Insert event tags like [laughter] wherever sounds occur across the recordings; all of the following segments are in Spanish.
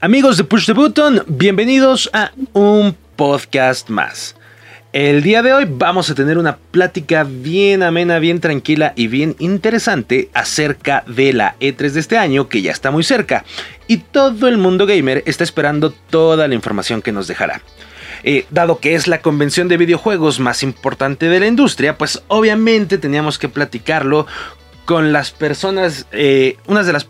Amigos de Push the Button, bienvenidos a un podcast más. El día de hoy vamos a tener una plática bien amena, bien tranquila y bien interesante acerca de la E3 de este año que ya está muy cerca y todo el mundo gamer está esperando toda la información que nos dejará. Eh, dado que es la convención de videojuegos más importante de la industria, pues obviamente teníamos que platicarlo con las personas, eh, de las,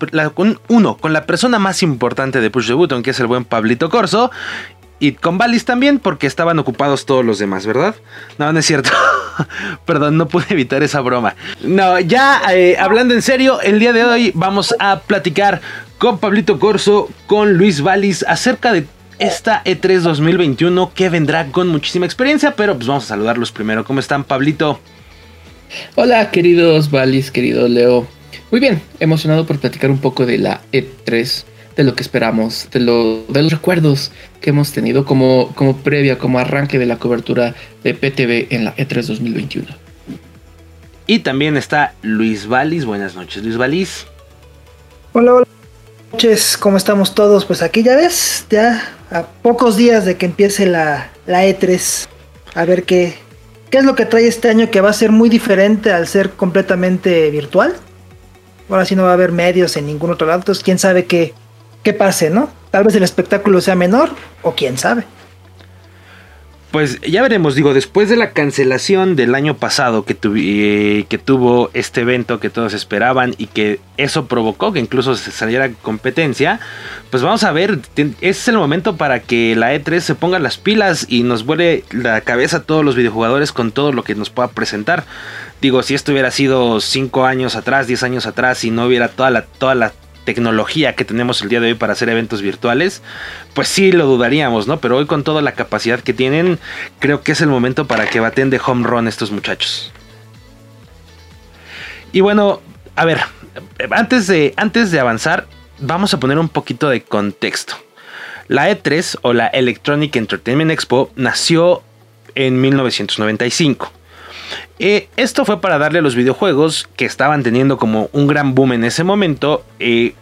uno, con la persona más importante de Push the Button, que es el buen Pablito Corso, y con Valis también, porque estaban ocupados todos los demás, ¿verdad? No, no es cierto. [laughs] Perdón, no pude evitar esa broma. No, ya eh, hablando en serio, el día de hoy vamos a platicar con Pablito Corso, con Luis Valis, acerca de esta E3 2021 que vendrá con muchísima experiencia, pero pues vamos a saludarlos primero. ¿Cómo están, Pablito? Hola queridos Valis, querido Leo. Muy bien, emocionado por platicar un poco de la E3, de lo que esperamos, de, lo, de los recuerdos que hemos tenido como, como previa, como arranque de la cobertura de PTV en la E3 2021. Y también está Luis Valis. Buenas noches, Luis Valis. Hola, hola. Buenas noches, ¿cómo estamos todos? Pues aquí ya ves, ya a pocos días de que empiece la, la E3. A ver qué, ¿Qué es lo que trae este año que va a ser muy diferente al ser completamente virtual? Ahora sí no va a haber medios en ningún otro lado, entonces quién sabe qué, qué pase, ¿no? Tal vez el espectáculo sea menor o quién sabe. Pues ya veremos, digo, después de la cancelación del año pasado que, eh, que tuvo este evento que todos esperaban y que eso provocó que incluso se saliera competencia, pues vamos a ver, es el momento para que la E3 se ponga las pilas y nos vuele la cabeza a todos los videojugadores con todo lo que nos pueda presentar. Digo, si esto hubiera sido 5 años atrás, 10 años atrás y no hubiera toda la, toda la tecnología que tenemos el día de hoy para hacer eventos virtuales, pues sí lo dudaríamos, ¿no? Pero hoy con toda la capacidad que tienen, creo que es el momento para que baten de home run estos muchachos. Y bueno, a ver, antes de, antes de avanzar, vamos a poner un poquito de contexto. La E3 o la Electronic Entertainment Expo nació en 1995. Eh, esto fue para darle a los videojuegos que estaban teniendo como un gran boom en ese momento eh,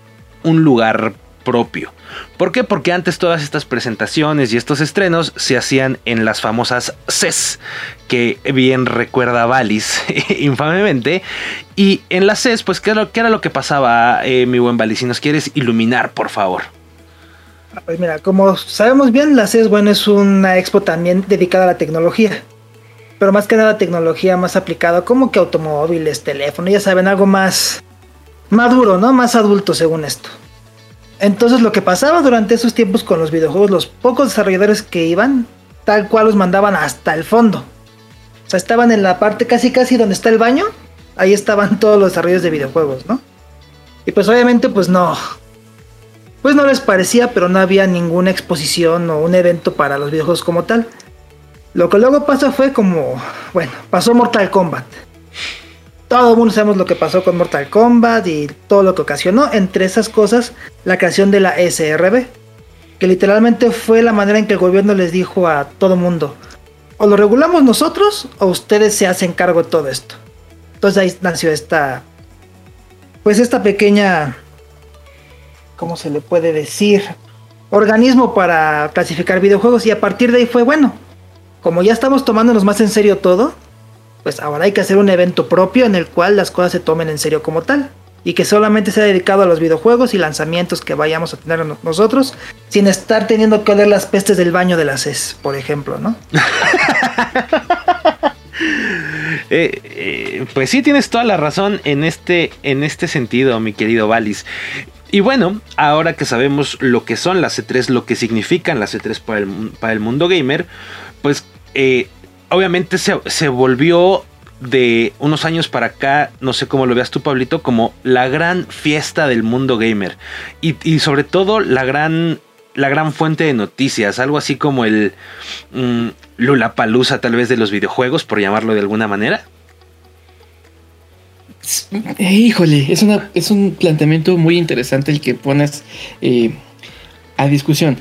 un lugar propio. ¿Por qué? Porque antes todas estas presentaciones y estos estrenos se hacían en las famosas CES, que bien recuerda Valis [laughs] infamemente. Y en las CES, pues, ¿qué era lo, que pasaba, eh, mi buen Valis? Si nos quieres iluminar, por favor. Pues mira, como sabemos bien, la CES, bueno, es una expo también dedicada a la tecnología pero más que nada tecnología más aplicada, como que automóviles, teléfono, ya saben, algo más maduro, ¿no? Más adulto según esto. Entonces lo que pasaba durante esos tiempos con los videojuegos, los pocos desarrolladores que iban, tal cual los mandaban hasta el fondo. O sea, estaban en la parte casi casi donde está el baño, ahí estaban [laughs] todos los desarrollos de videojuegos, ¿no? Y pues obviamente pues no, pues no les parecía, pero no había ninguna exposición o un evento para los videojuegos como tal. Lo que luego pasó fue como, bueno, pasó Mortal Kombat. Todo el mundo sabemos lo que pasó con Mortal Kombat y todo lo que ocasionó, entre esas cosas, la creación de la SRB, que literalmente fue la manera en que el gobierno les dijo a todo mundo, o lo regulamos nosotros o ustedes se hacen cargo de todo esto. Entonces ahí nació esta, pues esta pequeña, ¿cómo se le puede decir? Organismo para clasificar videojuegos y a partir de ahí fue bueno como ya estamos tomándonos más en serio todo, pues ahora hay que hacer un evento propio en el cual las cosas se tomen en serio como tal. Y que solamente sea dedicado a los videojuegos y lanzamientos que vayamos a tener nosotros, sin estar teniendo que oler las pestes del baño de la CES, por ejemplo, ¿no? [laughs] Eh, eh, pues sí, tienes toda la razón en este, en este sentido, mi querido Valis. Y bueno, ahora que sabemos lo que son las C3, lo que significan las C3 para el, para el mundo gamer, pues eh, obviamente se, volvió de unos años para acá, no sé cómo lo veas tú, Pablito, como la gran fiesta del mundo gamer. Y, sobre todo la gran, la gran fuente de noticias, algo así como el Lula mm, Lulapalooza tal vez de los videojuegos, por llamarlo de alguna manera. Híjole, es, es un planteamiento muy interesante el que pones eh, a discusión.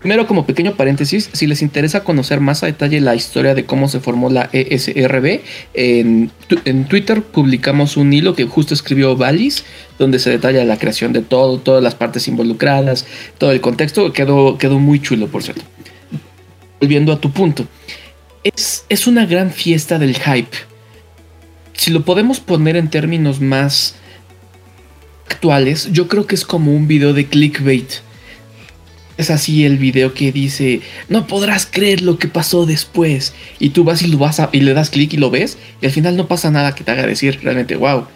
Primero, como pequeño paréntesis, si les interesa conocer más a detalle la historia de cómo se formó la ESRB, en, Twitter publicamos un hilo que justo escribió Valis, donde se detalla la creación de todo, todas las partes involucradas, todo el contexto. Quedó, quedó muy chulo, por cierto. Volviendo a tu punto, es, es una gran fiesta del hype. Si lo podemos poner en términos más actuales, yo creo que es como un video de clickbait es así el video que dice, no podrás creer lo que pasó después. Y tú vas y, lo vas y le das clic y lo ves. Y al final no pasa nada que te haga decir realmente, wow.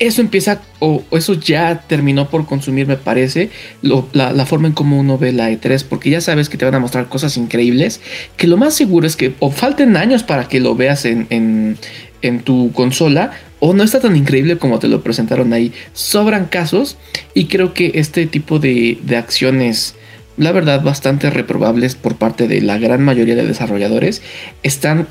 Eso empieza, o, eso ya terminó por consumir, me parece, la, forma en cómo uno ve la E3, porque ya sabes que te van a mostrar cosas increíbles, que lo más seguro es que o falten años para que lo veas en, en tu consola, o no está tan increíble como te lo presentaron ahí. Sobran casos y creo que este tipo de, de acciones la verdad, bastante reprobables por parte de la gran mayoría de desarrolladores, están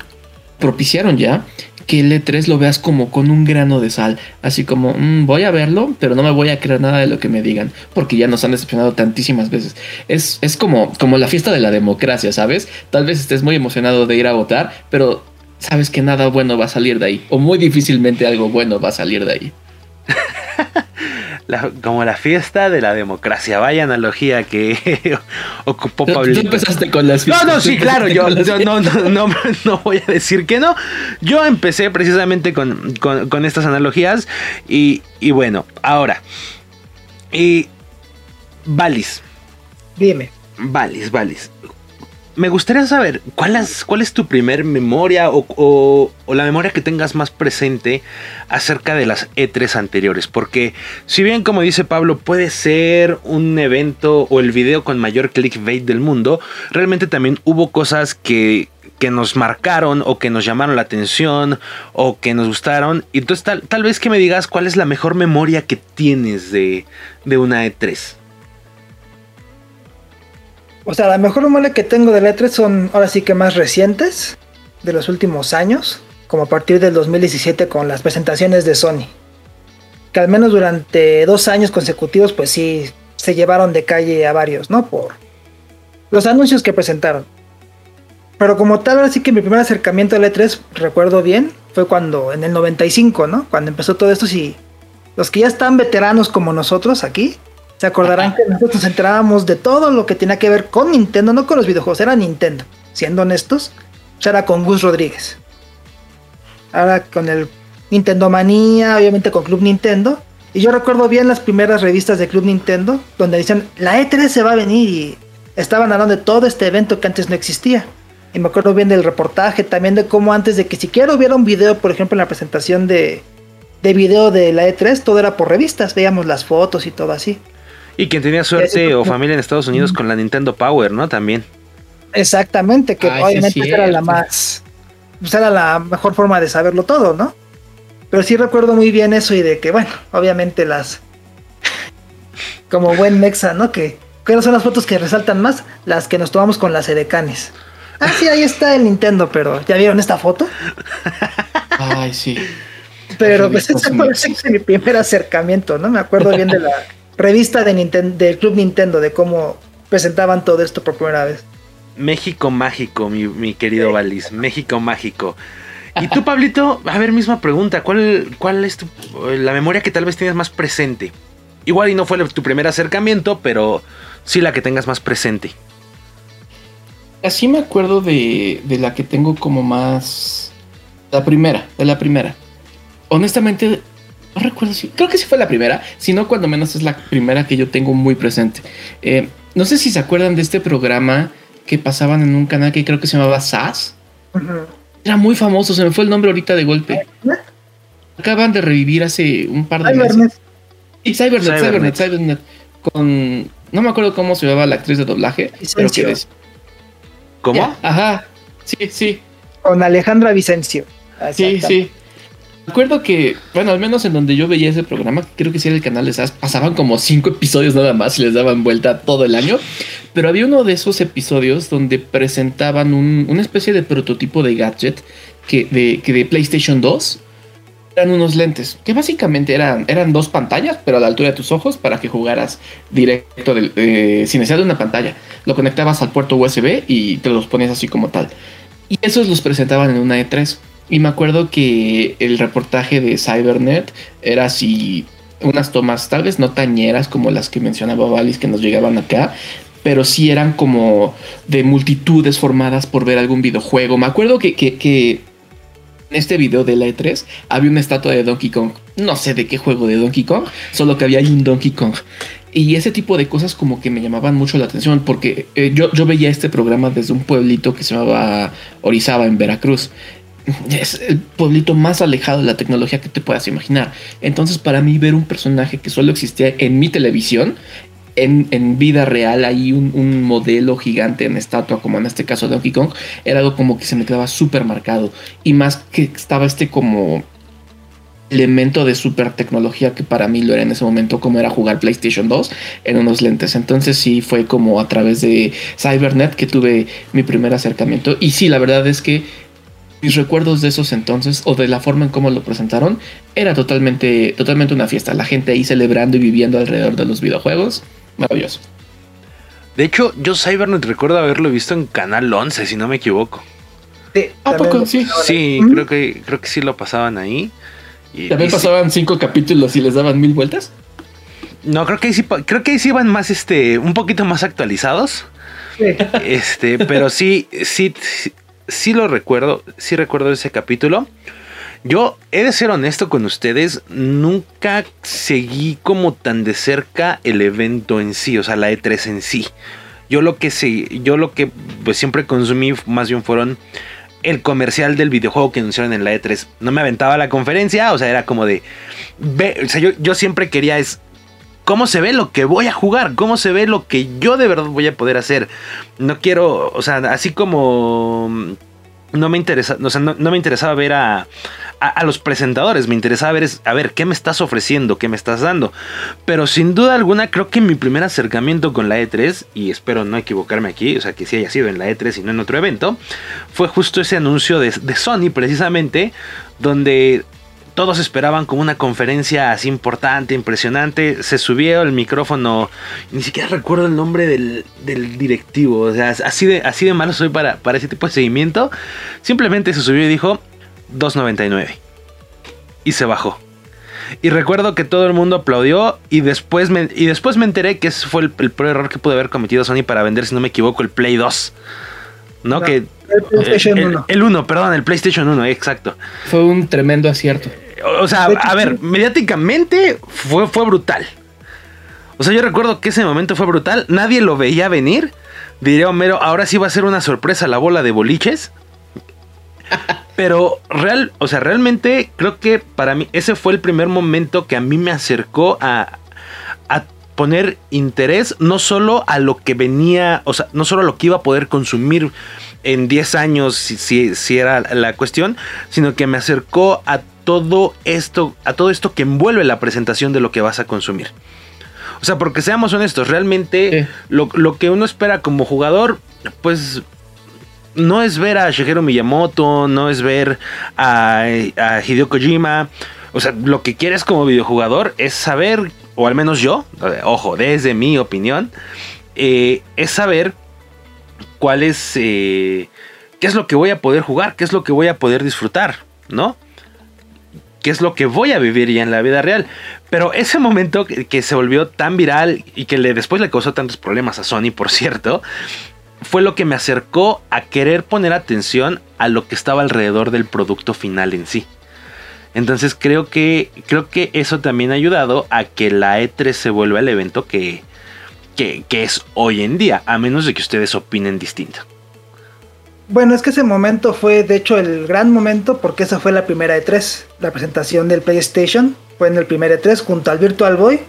propiciaron ya que el E3 lo veas como con un grano de sal, así como mm, voy a verlo, pero no me voy a creer nada de lo que me digan, porque ya nos han decepcionado tantísimas veces. Es, es como, como la fiesta de la democracia, ¿sabes? Tal vez estés muy emocionado de ir a votar, pero sabes que nada bueno va a salir de ahí, o muy difícilmente algo bueno va a salir de ahí. [laughs] como la fiesta de la democracia. Vaya analogía que [laughs] ocupó Pablo. Tú empezaste con las fiestas. No, no, sí, claro, yo, no, no, [laughs] no, voy a decir que no. Yo empecé precisamente con, con, estas analogías y, y, bueno, ahora. Y... Valis. Dime. Valis, Valis me gustaría saber cuál es, cuál es tu primer memoria o, la memoria que tengas más presente acerca de las E3 anteriores. Porque si bien como dice Pablo puede ser un evento o el video con mayor clickbait del mundo, realmente también hubo cosas que, nos marcaron o que nos llamaron la atención o que nos gustaron. Entonces tal, tal vez que me digas cuál es la mejor memoria que tienes de, de una E3. O sea, la mejor memoria que tengo de letras son ahora sí que más recientes, de los últimos años, como a partir del 2017 con las presentaciones de Sony. Que al menos durante dos años consecutivos, pues sí, se llevaron de calle a varios, ¿no? Por los anuncios que presentaron. Pero como tal, ahora sí que mi primer acercamiento a E3, recuerdo bien, fue cuando, en el 95, ¿no? Cuando empezó todo esto, sí. Los que ya están veteranos como nosotros aquí, se acordarán que nosotros nos enterábamos de todo lo que tenía que ver con Nintendo, no con los videojuegos, era Nintendo. Siendo honestos, era con Gus Rodríguez. Ahora con el Nintendo Manía, obviamente con Club Nintendo. Y yo recuerdo bien las primeras revistas de Club Nintendo, donde decían, la E3 se va a venir y estaban hablando de todo este evento que antes no existía. Y me acuerdo bien del reportaje, también de cómo antes de que siquiera hubiera un video, por ejemplo, en la presentación de video de la E3, todo era por revistas, veíamos las fotos y todo así. Y quien tenía suerte o familia en Estados Unidos con la Nintendo Power, ¿no? También. Exactamente, que obviamente era la más. Pues era la mejor forma de saberlo todo, ¿no? Pero sí recuerdo muy bien eso y de que, bueno, obviamente las. Como buen mexa, ¿no? Que. ¿Cuáles son las fotos que resaltan más? Las que nos tomamos con las edecanes. Ah, sí, ahí está el Nintendo, pero ¿ya vieron esta foto? Ay, sí. Pero pues ese fue mi primer acercamiento, ¿no? Me acuerdo bien de la revista de del Club Nintendo de cómo presentaban todo esto por primera vez. México mágico, mi, querido Valis. México mágico. Y tú, Pablito, a ver, misma pregunta. ¿Cuál, cuál es la memoria que tal vez tienes más presente? Igual y no fue tu primer acercamiento, pero sí la que tengas más presente. Así me acuerdo de, de la que tengo como más... La primera, de la primera. Honestamente, no recuerdo si. Creo que sí fue la primera. Si no, cuando menos es la primera que yo tengo muy presente. Eh, no sé si se acuerdan de este programa que pasaban en un canal que creo que se llamaba SAS. Era muy famoso, se me fue el nombre ahorita de golpe. Acaban de revivir hace un par de meses. Sí, Cybernet, Cybernet, Cybernet, Con. No me acuerdo cómo se llamaba la actriz de doblaje. Pero que ¿Cómo? ajá. Sí, sí. Con Alejandra Vicencio. Sí, sí. Recuerdo que, bueno, al menos en donde yo veía ese programa, creo que sí era el canal de SAS, pasaban como cinco episodios nada más y les daban vuelta todo el año. Pero había uno de esos episodios donde presentaban una especie de prototipo de gadget que de, que de PlayStation 2 eran unos lentes que básicamente eran, eran dos pantallas, pero a la altura de tus ojos para que jugaras directo sin necesidad de una pantalla. lo conectabas al puerto USB y te los ponías así como tal. Y esos los presentaban en una E3. Y me acuerdo que el reportaje de Cybernet era así unas tomas tal vez no tañeras como las que mencionaba Valis que nos llegaban acá, pero sí eran como de multitudes formadas por ver algún videojuego. Me acuerdo que, que, en este video de la E3 había una estatua de Donkey Kong. No sé de qué juego de Donkey Kong, solo que había ahí un Donkey Kong. Y ese tipo de cosas como que me llamaban mucho la atención porque eh, yo, yo veía este programa desde un pueblito que se llamaba Orizaba en Veracruz es el pueblito más alejado de la tecnología que te puedas imaginar. Entonces, para mí, ver un personaje que solo existía en mi televisión, en, vida real, ahí un, modelo gigante en estatua, como en este caso de Donkey Kong, era algo como que se me quedaba súper marcado. Y más que estaba este como elemento de super tecnología que para mí lo era en ese momento como era jugar PlayStation 2 en unos lentes. Entonces sí fue como a través de Cybernet que tuve mi primer acercamiento. Y sí, la verdad es que mis recuerdos de esos entonces o de la forma en cómo lo presentaron era totalmente, totalmente una fiesta. La gente ahí celebrando y viviendo alrededor de los videojuegos. Maravilloso. De hecho, yo Cybernet recuerdo haberlo visto en Canal 11, si no me equivoco. Sí, ¿A poco? Sí. Sí, creo que, creo que sí lo pasaban ahí. Y, ¿También pasaban cinco capítulos y les daban mil vueltas? No, creo que ahí sí, creo que ahí sí iban más, este, un poquito más actualizados. Este, pero sí, sí, sí lo recuerdo, sí recuerdo ese capítulo. Yo he de ser honesto con ustedes, nunca seguí como tan de cerca el evento en sí, o sea, la E3 en sí. Yo lo que sé, yo lo que pues, siempre consumí más bien fueron el comercial del videojuego que anunciaron en la E3. No me aventaba la conferencia, o sea, era como de... o sea, yo, yo siempre quería es cómo se ve lo que voy a jugar, cómo se ve lo que yo de verdad voy a poder hacer. No quiero, o sea, así como no me interesa, no, me interesaba ver a, a, los presentadores, me interesaba ver, a ver qué me estás ofreciendo, qué me estás dando. Pero sin duda alguna, creo que mi primer acercamiento con la E3, y espero no equivocarme aquí, o sea, que sí haya sido en la E3 y no en otro evento, fue justo ese anuncio de Sony, precisamente, donde todos esperaban como una conferencia así importante, impresionante. Se subió el micrófono, ni siquiera recuerdo el nombre del, directivo. O sea, así de, así de malo soy para, ese tipo de seguimiento. Simplemente se subió y dijo 2.99. Y se bajó. Y recuerdo que todo el mundo aplaudió y después me, y después me enteré que ese fue el, el error que pudo haber cometido Sony para vender, si no me equivoco, el Play 2. ¿No? que, el PlayStation 1. El, 1, perdón, el PlayStation 1, exacto. Fue un tremendo acierto. O sea, a ver, mediáticamente fue, fue brutal. O sea, yo recuerdo que ese momento fue brutal. Nadie lo veía venir. Diría Homero, ahora sí va a ser una sorpresa la bola de boliches. [laughs] Pero real, o sea, realmente creo que para mí ese fue el primer momento que a mí me acercó a poner interés no solo a lo que venía, o sea, no solo a lo que iba a poder consumir en 10 años, si, si era la cuestión, sino que me acercó a todo esto, a todo esto que envuelve la presentación de lo que vas a consumir. O sea, porque seamos honestos, realmente lo, que uno espera como jugador, pues no es ver a Shigeru Miyamoto, no es ver a, Hideo Kojima. O sea, lo que quieres como videojugador es saber, o al menos yo, ojo, desde mi opinión, eh, es saber cuál es, eh, qué es lo que voy a poder jugar, qué es lo que voy a poder disfrutar, ¿no? qué es lo que voy a vivir ya en la vida real. Pero ese momento que, se volvió tan viral y que le, después le causó tantos problemas a Sony, por cierto, fue lo que me acercó a querer poner atención a lo que estaba alrededor del producto final en sí. Entonces creo que, creo que eso también ha ayudado a que la E3 se vuelva el evento que, que, es hoy en día, a menos de que ustedes opinen distinto. Bueno, es que ese momento fue de hecho el gran momento porque esa fue la primera E3. La presentación del PlayStation fue en el primer E3 junto al Virtual Boy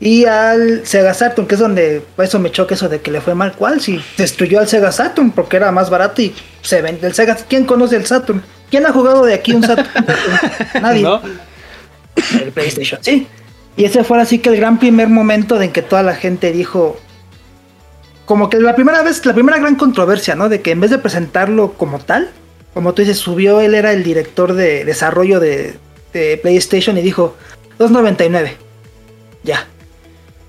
y al Sega Saturn, que es donde eso me choca eso de que le fue mal. ¿Cuál? Si destruyó al Sega Saturn porque era más barato y se vende el Sega. ¿Quién conoce el Saturn? ¿Quién ha jugado de aquí un Saturn? [laughs] Nadie. El PlayStation, sí. Y ese fue así que el gran primer momento en que toda la gente dijo, como que la primera vez, la primera gran controversia, ¿no? De que en vez de presentarlo como tal, como tú dices, subió, él era el director de desarrollo de, PlayStation y dijo 2.99. Ya.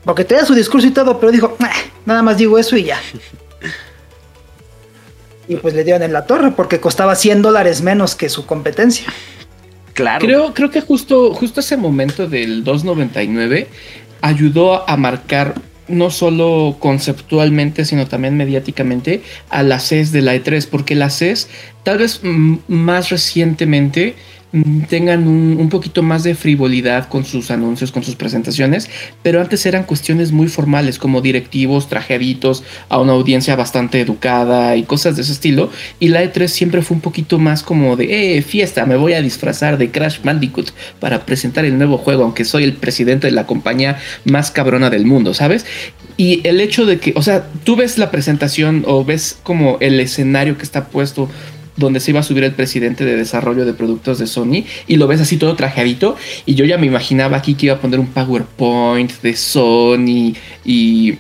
Porque tenía su discurso y todo, pero dijo, Nada más digo eso y ya. [laughs] y pues le dieron en la torre porque costaba 100 dólares menos que su competencia. Claro. Creo, creo que justo, justo ese momento del 299 ayudó a marcar no solo conceptualmente, sino también mediáticamente a la CES de la E3, porque la CES tal vez más recientemente tengan un, poquito más de frivolidad con sus anuncios, con sus presentaciones, pero antes eran cuestiones muy formales como directivos, trajeditos a una audiencia bastante educada y cosas de ese estilo. Y la E3 siempre fue un poquito más como de, eh, fiesta, me voy a disfrazar de Crash Bandicoot para presentar el nuevo juego, aunque soy el presidente de la compañía más cabrona del mundo, ¿sabes? Y el hecho de que, o sea, tú ves la presentación o ves como el escenario que está puesto donde se iba a subir el presidente de desarrollo de productos de Sony y lo ves así todo trajeadito y yo ya me imaginaba aquí que iba a poner un PowerPoint de Sony y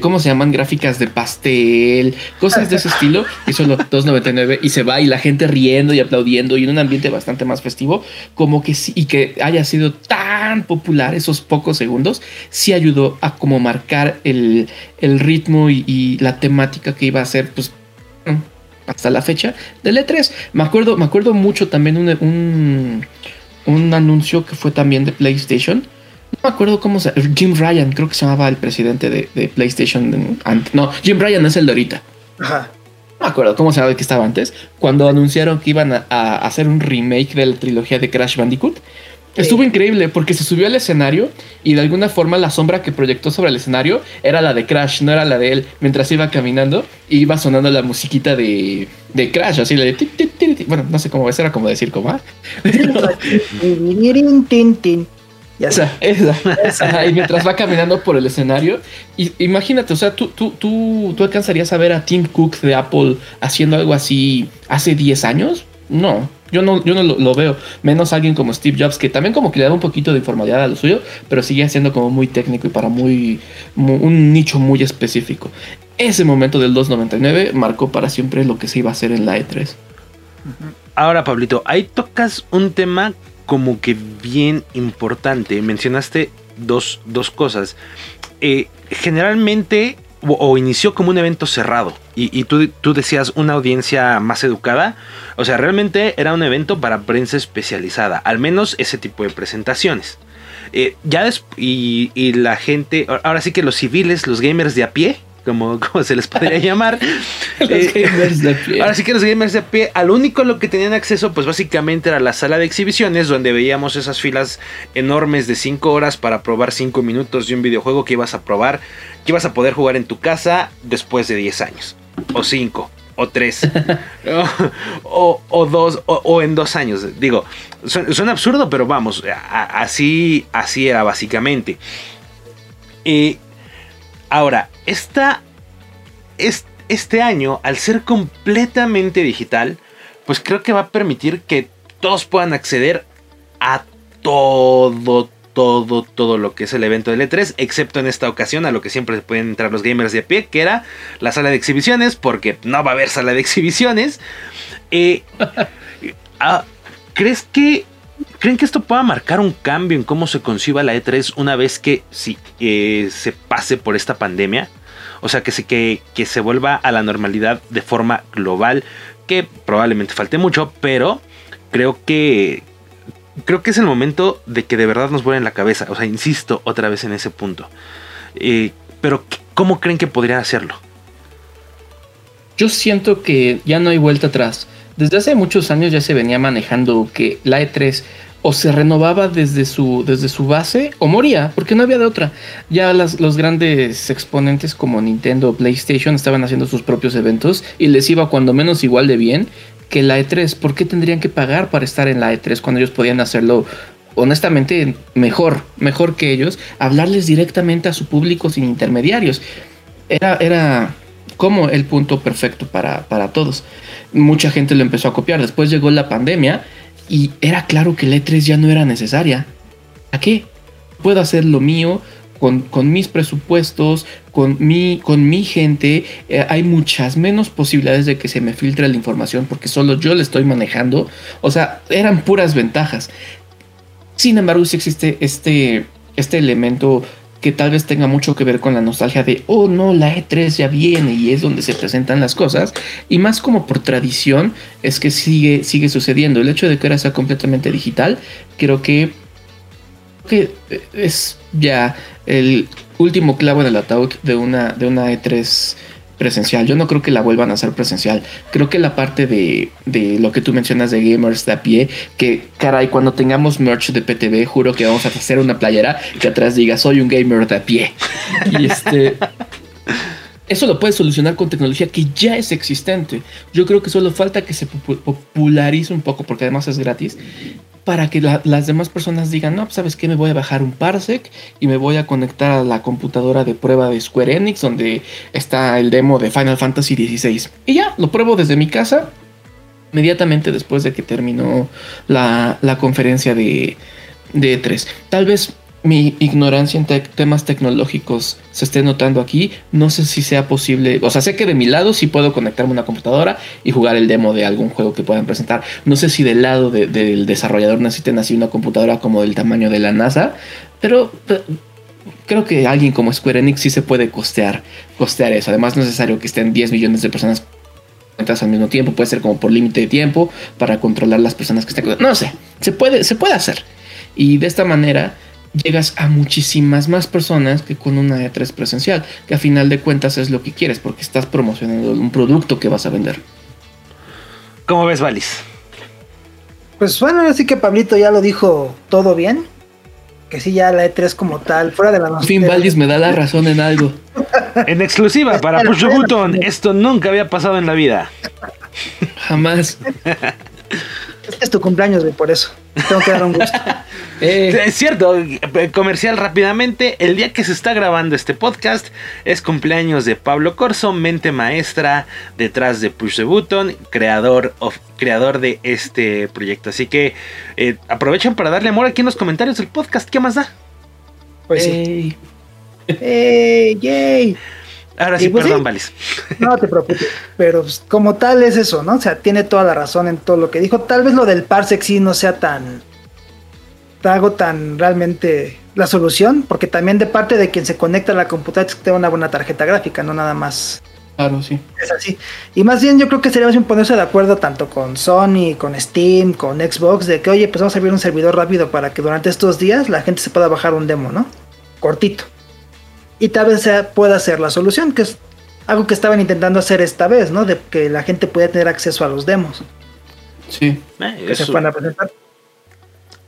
¿cómo se llaman? Gráficas de pastel, cosas de ese estilo, y solo [laughs] 2.99 y se va y la gente riendo y aplaudiendo y en un ambiente bastante más festivo, como que sí, y que haya sido tan popular esos pocos segundos, sí ayudó a como marcar el, ritmo y, y, la temática que iba a ser, pues hasta la fecha del E3. Me acuerdo, me acuerdo mucho también un, un, anuncio que fue también de PlayStation. No me acuerdo cómo se Jim Ryan, creo que se llamaba el presidente de, PlayStation. No, Jim Ryan es el de ahorita. Ajá. No me acuerdo cómo se llamaba el que estaba antes. Cuando anunciaron que iban a hacer un remake de la trilogía de Crash Bandicoot. Estuvo increíble porque se subió al escenario y de alguna forma la sombra que proyectó sobre el escenario era la de Crash, no era la de él. Mientras iba caminando, iba sonando la musiquita de, de Crash, así la de... Bueno, no sé cómo es, era como decir cómo. [laughs] Ya esa, esa. y mientras va caminando por el escenario, y, imagínate, o sea, tú, tú, tú, tú alcanzarías a ver a Tim Cook de Apple haciendo algo así hace 10 años. No, yo no, yo no lo, veo. Menos alguien como Steve Jobs, que también como que le da un poquito de informalidad a lo suyo, pero sigue siendo como muy técnico y para muy, un nicho muy específico. Ese momento del 299 marcó para siempre lo que se iba a hacer en la E3. Ahora, Pablito, ahí tocas un tema como que bien importante. Mencionaste dos, cosas. Eh, generalmente o, inició como un evento cerrado y, tú, tú, decías una audiencia más educada, o sea, realmente era un evento para prensa especializada, al menos ese tipo de presentaciones. Eh, ya y, y, la gente, ahora sí que los civiles, los gamers de a pie, como, [laughs] se les podría llamar. [laughs] los eh, gamers de pie. Ahora sí que los gamers de pie, al único lo que tenían acceso, pues básicamente era la sala de exhibiciones, donde veíamos esas filas enormes de 5 horas para probar 5 minutos de un videojuego que ibas a probar, que ibas a poder jugar en tu casa después de 10 años, o 5 o 3 [laughs] o, o, dos o, en dos años. Digo suena, absurdo pero vamos así así era básicamente. Y Ahora, esta, este año, al ser completamente digital, pues creo que va a permitir que todos puedan acceder a todo, todo, todo lo que es el evento del E3, excepto en esta ocasión a lo que siempre pueden entrar los gamers de a pie, que era la sala de exhibiciones, porque no va a haber sala de exhibiciones. Eh, [laughs] ah, ¿Crees que ¿Creen que esto pueda marcar un cambio en cómo se conciba la E3 una vez que eh, se pase por esta pandemia? O sea, que se, que, que se vuelva a la normalidad de forma global, que probablemente falte mucho, pero creo que, creo que es el momento de que de verdad nos vuelen la cabeza. O sea, insisto otra vez en ese punto. Eh, pero, ¿cómo creen que podría hacerlo? Yo siento que ya no hay vuelta atrás. Desde hace muchos años ya se venía manejando que la E3 o se renovaba desde su, desde su base o moría, porque no había de otra. Ya los grandes exponentes como Nintendo o PlayStation estaban haciendo sus propios eventos y les iba cuando menos igual de bien que la E3. ¿Por qué tendrían que pagar para estar en la E3 cuando ellos podían hacerlo honestamente mejor, mejor que ellos, hablarles directamente a su público sin intermediarios? Era, era como el punto perfecto para, para todos mucha gente lo empezó a copiar. Después llegó la pandemia y era claro que la E3 ya no era necesaria. ¿A qué? Puedo hacer lo mío con, mis presupuestos, con mi, con mi gente. Eh, hay muchas menos posibilidades de que se me filtre la información porque solo yo la estoy manejando. O sea, eran puras ventajas. Sin embargo, sí existe este, este elemento que tal vez tenga mucho que ver con la nostalgia de, oh no, la E3 ya viene y es donde se presentan las cosas, y más como por tradición es que sigue, sigue sucediendo. El hecho de que ahora sea completamente digital, creo que, que es ya el último clavo en el ataúd de una, de una E3 presencial. Yo no creo que la vuelvan a hacer presencial. Creo que la parte de, de, lo que tú mencionas de gamers de a pie, que caray, cuando tengamos merch de PTV, juro que vamos a hacer una playera que atrás diga soy un gamer de a pie. [laughs] Y este. Eso lo puedes solucionar con tecnología que ya es existente. Yo creo que solo falta que se popularice un poco, porque además es gratis, para que las demás personas digan, no, sabes qué, me voy a bajar un parsec y me voy a conectar a la computadora de prueba de Square Enix donde está el demo de Final Fantasy XVI. Y ya, lo pruebo desde mi casa, inmediatamente después de que terminó la, la conferencia de, de E3. Tal vez mi ignorancia en temas tecnológicos se esté notando aquí. No sé si sea posible. O sea, sé que de mi lado sí puedo conectarme a una computadora y jugar el demo de algún juego que puedan presentar. No sé si del lado del desarrollador necesiten así una computadora como del tamaño de la NASA. Pero creo que alguien como Square Enix sí se puede costear, costear eso. Además, no es necesario que estén 10 millones de personas al mismo tiempo. Puede ser como por límite de tiempo para controlar las personas que estén. No sé, se puede, se puede hacer. Y de esta manera llegas a muchísimas más personas que con una E3 presencial, que a final de cuentas es lo que quieres, porque estás promocionando un producto que vas a vender. ¿Cómo ves, Valis? Pues bueno, así que Pablito ya lo dijo todo bien. Que sí, ya la E3 como tal, fuera de la noche. fin, Valis me da la razón en algo. [laughs] en exclusiva para Push Button, esto nunca había pasado en la vida. Jamás. [laughs] Es que es tu cumpleaños, güey, por eso. Tengo que dar un gusto. [laughs] Eh. Es cierto, comercial rápidamente. El día que se está grabando este podcast es cumpleaños de Pablo Corso, mente maestra detrás de Push the Button, creador, of, creador de este proyecto. Así que eh, aprovechen para darle amor aquí en los comentarios del podcast. ¿Qué más da? Pues sí. ¡Ey! ¡Yay! Ahora sí, pues perdón, Valis. [laughs] No te preocupes, pero pues, como tal es eso, ¿no? O sea, tiene toda la razón en todo lo que dijo. Tal vez lo del parsec sí no sea tan. algo tan realmente la solución, porque también de parte de quien se conecta a la computadora es que tenga una buena tarjeta gráfica, no nada más. Claro, sí. Es así. Y más bien yo creo que sería bien ponerse de acuerdo tanto con Sony, con Steam, con Xbox, de que, oye, pues vamos a abrir un servidor rápido para que durante estos días la gente se pueda bajar un demo, ¿no? Cortito y tal vez sea, pueda ser la solución, que es algo que estaban intentando hacer esta vez, ¿no? De que la gente pueda tener acceso a los demos. Sí. Eh, que se puedan presentar.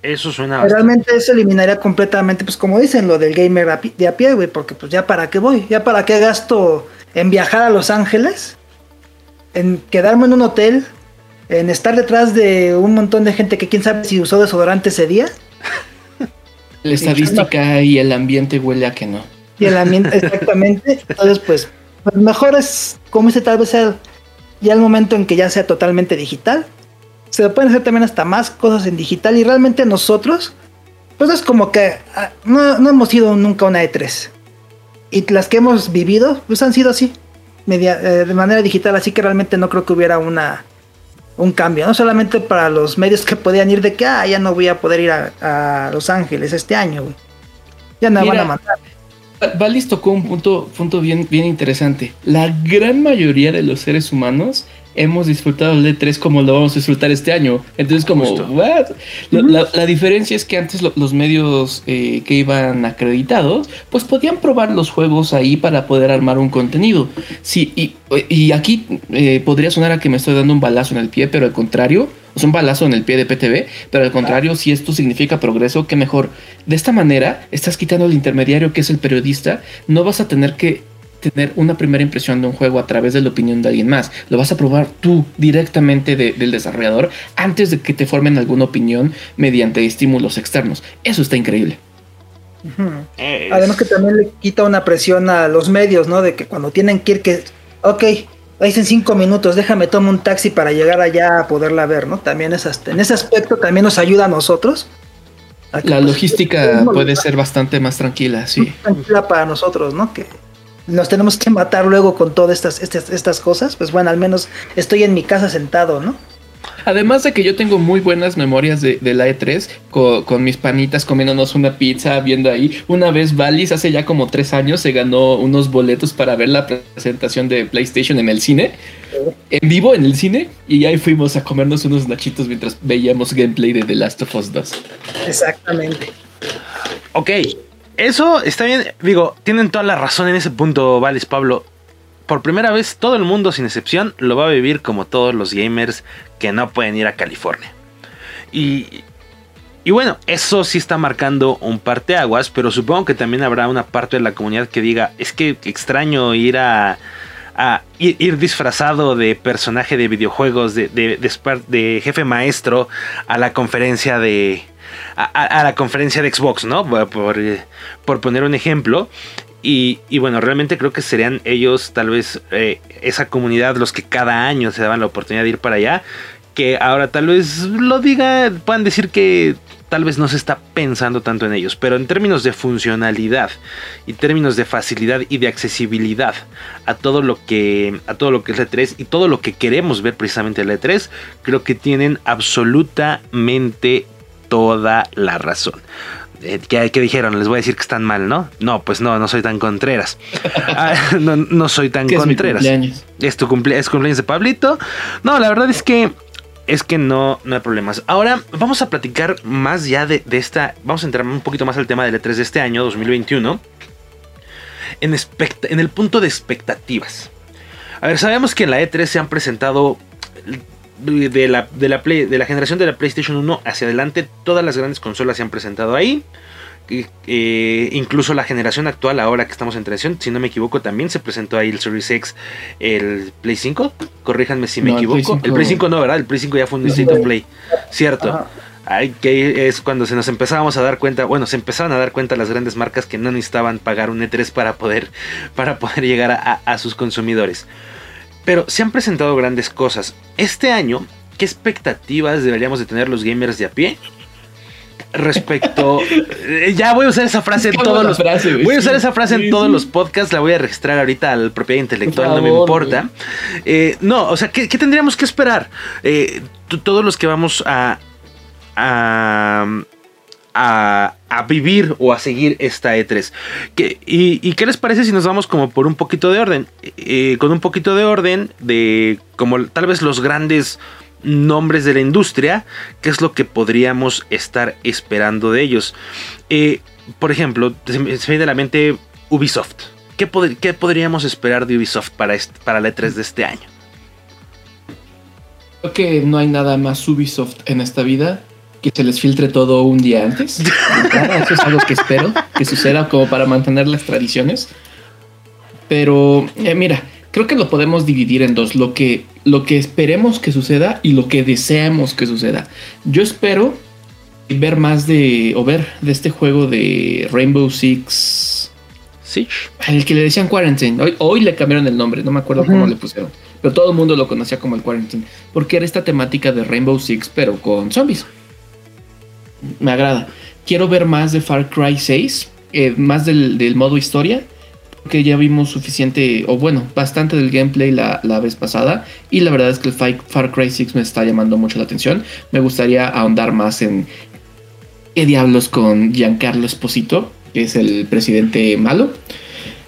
Eso suena Realmente eso eliminaría completamente, pues como dicen, lo del gamer de a pie, güey, porque pues ya para qué voy, ya para qué gasto en viajar a Los Ángeles, en quedarme en un hotel, en estar detrás de un montón de gente que quién sabe si usó desodorante ese día. La estadística y el ambiente huele a que no y el ambiente, exactamente. Entonces, pues, pues, mejor es, como dice, tal vez sea ya el momento en que ya sea totalmente digital. Se pueden hacer también hasta más cosas en digital y realmente nosotros, pues es como que ah, no, no hemos sido nunca una E3. Y las que hemos vivido, pues han sido así, media, eh, de manera digital, así que realmente no creo que hubiera una un cambio, no solamente para los medios que podían ir de que, ah, ya no voy a poder ir a, Los Ángeles este año, Ya no van a mandar. Valis tocó un punto, punto bien, bien interesante. La gran mayoría de los seres humanos hemos disfrutado el E3 como lo vamos a disfrutar este año. Entonces, como, La, diferencia es que antes los medios eh, que iban acreditados, pues podían probar los juegos ahí para poder armar un contenido. Sí, y, y aquí eh, podría sonar a que me estoy dando un balazo en el pie, pero al contrario, es un balazo en el pie de PTV, pero al contrario, si esto significa progreso, que mejor. De esta manera, estás quitando el intermediario que es el periodista, no vas a tener que tener una primera impresión de un juego a través de la opinión de alguien más. Lo vas a probar tú directamente del desarrollador antes de que te formen alguna opinión mediante estímulos externos. Eso está increíble. Además que también le quita una presión a los medios, ¿no? De que cuando tienen que ir que, ok, dicen cinco minutos, déjame tomar un taxi para llegar allá a poderla ver, ¿no? También es en ese aspecto también nos ayuda a nosotros. la pues, logística puede ser bastante más tranquila, sí. Tranquila para nosotros, ¿no? Que nos tenemos que matar luego con todas estas, estas, estas cosas. Pues bueno, al menos estoy en mi casa sentado, ¿no? Además de que yo tengo muy buenas memorias de, la E3 con, mis panitas comiéndonos una pizza, viendo ahí. Una vez Valis hace ya como tres años se ganó unos boletos para ver la presentación de PlayStation en el cine, en vivo en el cine, y ahí fuimos a comernos unos nachitos mientras veíamos gameplay de The Last of Us 2. Exactamente. Ok, eso está bien. Digo, tienen toda la razón en ese punto, Valis, Pablo por primera vez todo el mundo sin excepción lo va a vivir como todos los gamers que no pueden ir a California. Y, y bueno, eso sí está marcando un parteaguas, pero supongo que también habrá una parte de la comunidad que diga, es que extraño ir a, ir, disfrazado de personaje de videojuegos, de, de, jefe maestro a la conferencia de... A, la conferencia de Xbox, ¿no? Por, por poner un ejemplo. Y, bueno, realmente creo que serían ellos, tal vez eh, esa comunidad, los que cada año se daban la oportunidad de ir para allá, que ahora tal vez lo diga, puedan decir que tal vez no se está pensando tanto en ellos, pero en términos de funcionalidad y términos de facilidad y de accesibilidad a todo lo que a todo lo que es la E3 y todo lo que queremos ver precisamente en la E3, creo que tienen absolutamente toda la razón. Eh, ¿Qué, dijeron? Les voy a decir que están mal, ¿no? No, pues no, no soy tan contreras. [laughs] Ah, no, soy tan contreras. Es, tu cumpleaños de Pablito. No, la verdad es que es que no, no hay problemas. Ahora vamos a platicar más ya de, esta. Vamos a entrar un poquito más al tema del E3 de este año, 2021. En, en el punto de expectativas. A ver, sabemos que en la E3 se han presentado de la, de la, de la generación de la PlayStation 1 hacia adelante, todas las grandes consolas se han presentado ahí. Eh, incluso la generación actual, ahora que estamos en transición, si no me equivoco, también se presentó ahí el Series X, el Play 5. Corríjanme si me equivoco. El Play, 5, no, ¿verdad? El Play 5 ya fue un State of Play. Cierto. que es cuando se nos empezábamos a dar cuenta, bueno, se empezaron a dar cuenta las grandes marcas que no necesitaban pagar un E3 para poder, para poder llegar a sus consumidores. Pero se han presentado grandes cosas. Este año, ¿qué expectativas deberíamos de tener los gamers de a pie? Respecto. [laughs] Eh, ya voy a usar esa frase en todos los. voy a usar esa frase en todos los podcasts. La voy a registrar ahorita al propiedad intelectual, no me importa. Eh, no, o sea, ¿qué, tendríamos que esperar? Eh, todos los que vamos a, a a, vivir o a seguir esta E3. y, qué les parece si nos vamos como por un poquito de orden? Eh, con un poquito de orden de como tal vez los grandes nombres de la industria, qué es lo que podríamos estar esperando de ellos. Eh, por ejemplo, se me viene a la mente Ubisoft. ¿Qué, podríamos esperar de Ubisoft para, para la E3 de este año? Creo que no hay nada más Ubisoft en esta vida que se les filtre todo un día antes. [laughs] Eso es algo que espero que suceda como para mantener las tradiciones. Pero eh, mira, creo que lo podemos dividir en dos, lo que, lo que esperemos que suceda y lo que deseamos que suceda. Yo espero ver más de, o ver de este juego de Rainbow Six Siege. El que le decían Quarantine. Hoy, hoy le cambiaron el nombre, no me acuerdo cómo le pusieron. Pero todo el mundo lo conocía como el Quarantine. Porque era esta temática de Rainbow Six, pero con zombies me agrada. Quiero ver más de Far Cry 6, eh, más del, modo historia, porque ya vimos suficiente, o bueno, bastante del gameplay la, vez pasada, y la verdad es que el Far Cry 6 me está llamando mucho la atención. Me gustaría ahondar más en qué diablos con Giancarlo Esposito, que es el presidente malo.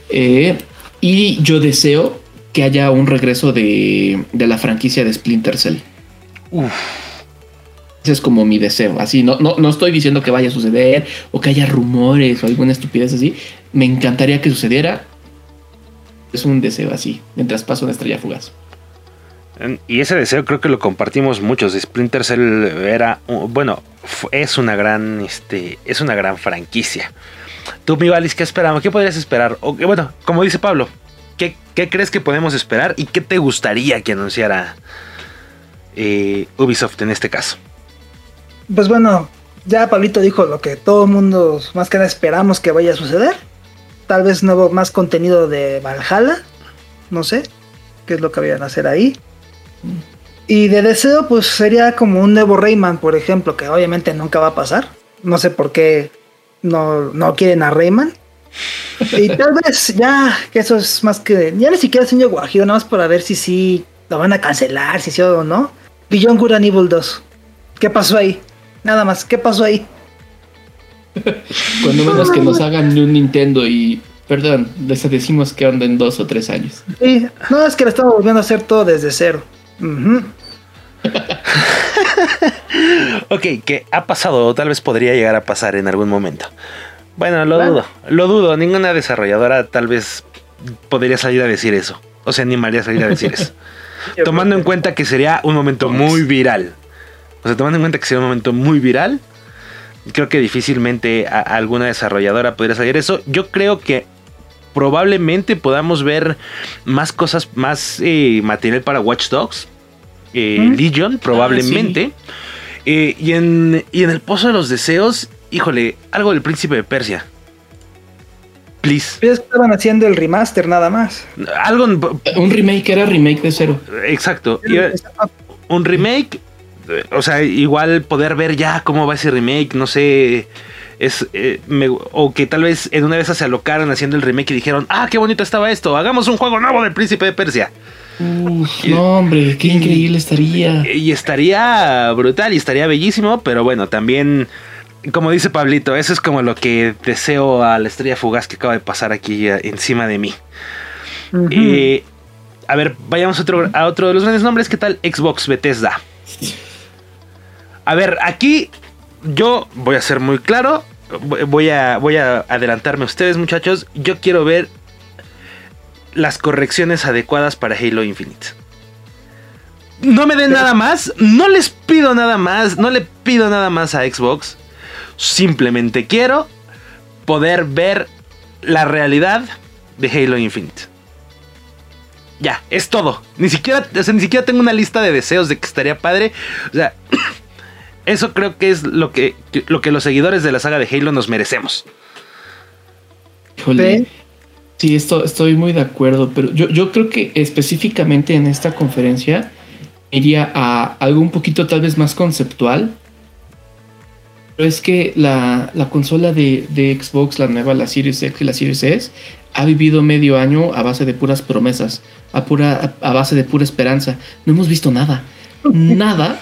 Eh, y yo deseo que haya un regreso de, de la franquicia de Splinter Cell. Uf ese es como mi deseo. Así, no, no, no estoy diciendo que vaya a suceder o que haya rumores o alguna estupidez así. Me encantaría que sucediera. Es un deseo así, mientras pasa una estrella fugaz. Y ese deseo creo que lo compartimos muchos. Splinter Cell era, bueno, es una gran, este, es una gran franquicia. Tú, mi Valis, ¿qué esperamos? ¿Qué podrías esperar? O, bueno, como dice Pablo, ¿qué, crees que podemos esperar y qué te gustaría que anunciara eh, Ubisoft en este caso? Pues bueno, ya Pablito dijo lo que todo el mundo más que nada esperamos que vaya a suceder. Tal vez nuevo más contenido de Valhalla. No sé qué es lo que vayan a hacer ahí. Y de deseo, pues sería como un nuevo Rayman, por ejemplo, que obviamente nunca va a pasar. No sé por qué no, no quieren a Rayman. Y tal vez ya, que eso es más que. Ya ni siquiera señor Guajiro, nada más para ver si sí lo van a cancelar, si sí o no Beyond Good and Evil 2. ¿Qué pasó ahí? Nada más, ¿qué pasó ahí? Cuando menos que nos [laughs] hagan un Nintendo y, perdón, les decimos que onda en dos o tres años. Sí, no, es que lo estamos volviendo a hacer todo desde cero. Ujú. [laughs] Ok, que ha pasado o tal vez podría llegar a pasar en algún momento. Bueno, lo dudo. Lo dudo. Ninguna desarrolladora tal vez podría salir a decir eso. O se animaría a salir a decir eso. [laughs] tomando en cuenta que sería un momento muy viral. O sea, tomando en cuenta que sería un momento muy viral, creo que difícilmente a- alguna desarrolladora podría salir eso. Yo creo que probablemente podamos ver más cosas, más eh, material para Watch Dogs. eh, ¿Mm? Legion, probablemente. Eh, y, en, y en el Pozo de los Deseos, híjole, algo del Príncipe de Persia. Please. Estaban haciendo el remaster nada más. Algo, Un remake era remake de cero. exacto. Un remake, o sea, igual poder ver ya cómo va ese remake, no sé, es eh, me- o que tal vez en una esas se alocaron haciendo el remake y dijeron, ah, qué bonito estaba esto, hagamos un juego nuevo del Príncipe de Persia. Uf, no, hombre, qué increíble estaría. Y estaría brutal y estaría bellísimo, pero bueno, también, como dice Pablito, eso es como lo que deseo a la estrella fugaz que acaba de pasar aquí eh, encima de mí. Eh, a ver, vayamos a otro, a otro de los grandes nombres. ¿Qué tal Xbox Bethesda? A ver, aquí yo voy a ser muy claro. Voy- a, voy a adelantarme a ustedes, muchachos. Yo quiero ver las correcciones adecuadas para Halo Infinite. No me den nada más. No les pido nada más. No le pido nada más a Xbox. Simplemente quiero poder ver la realidad de Halo Infinite. Ya, es todo. Ni siquiera, o sea, ni siquiera tengo una lista de deseos de que estaría padre. O sea, [clears throat] eso creo que es lo que, lo que los seguidores de la saga de Halo nos merecemos. Híjole. Sí, esto, estoy muy de acuerdo, pero yo, yo creo que específicamente en esta conferencia iría a algo un poquito tal vez más conceptual. Pero es que la, la consola de, de Xbox, la nueva, la Series X y la Series S, ha vivido medio año a base de puras promesas, a, pura, a, a base de pura esperanza. No hemos visto nada. [laughs] Nada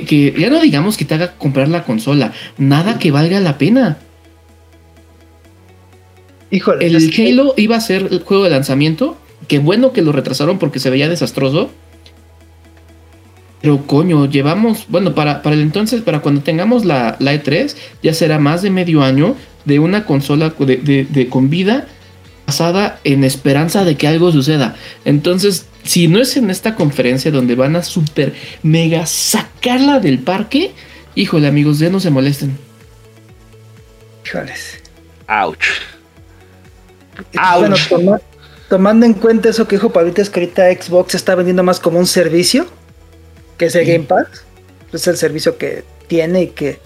que, que ya no digamos que te haga comprar la consola, nada que valga la pena. Híjole. El que- Halo iba a ser el juego de lanzamiento. Qué bueno que lo retrasaron porque se veía desastroso. Pero coño, llevamos, bueno, para, para el entonces, para cuando tengamos la, la E3, ya será más de medio año de una consola de, de- de- con vida basada en esperanza de que algo suceda. Entonces, si no es en esta conferencia donde van a super mega sacarla del parque, híjole amigos, ya no se molesten. Híjoles. Ouch. Bueno, Ouch. toma- tomando en cuenta eso que dijo Pablito, es que ahorita Xbox está vendiendo más como un servicio, que es el Game Pass. Es el servicio que tiene y que,